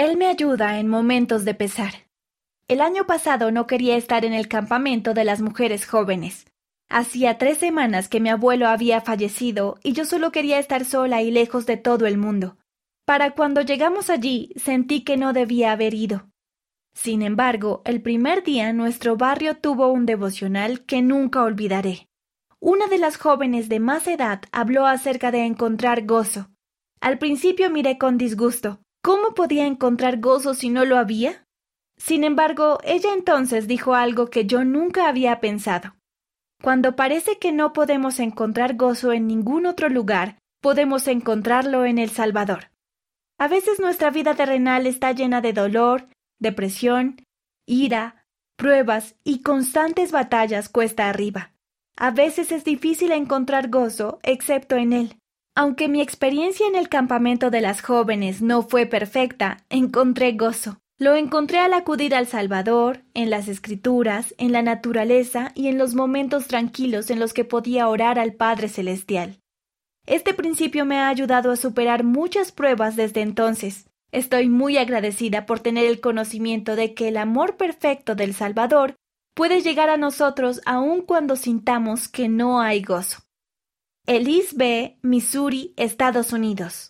Él me ayuda en momentos de pesar. El año pasado no quería estar en el campamento de las mujeres jóvenes. Hacía tres semanas que mi abuelo había fallecido y yo solo quería estar sola y lejos de todo el mundo. Para cuando llegamos allí sentí que no debía haber ido. Sin embargo, el primer día nuestro barrio tuvo un devocional que nunca olvidaré. Una de las jóvenes de más edad habló acerca de encontrar gozo. Al principio miré con disgusto. ¿Cómo podía encontrar gozo si no lo había? Sin embargo, ella entonces dijo algo que yo nunca había pensado. Cuando parece que no podemos encontrar gozo en ningún otro lugar, podemos encontrarlo en el Salvador. A veces nuestra vida terrenal está llena de dolor, depresión, ira, pruebas y constantes batallas cuesta arriba. A veces es difícil encontrar gozo, excepto en él. Aunque mi experiencia en el campamento de las jóvenes no fue perfecta, encontré gozo. Lo encontré al acudir al Salvador, en las escrituras, en la naturaleza y en los momentos tranquilos en los que podía orar al Padre Celestial. Este principio me ha ayudado a superar muchas pruebas desde entonces. Estoy muy agradecida por tener el conocimiento de que el amor perfecto del Salvador puede llegar a nosotros aun cuando sintamos que no hay gozo. Elise B., Missouri, Estados Unidos.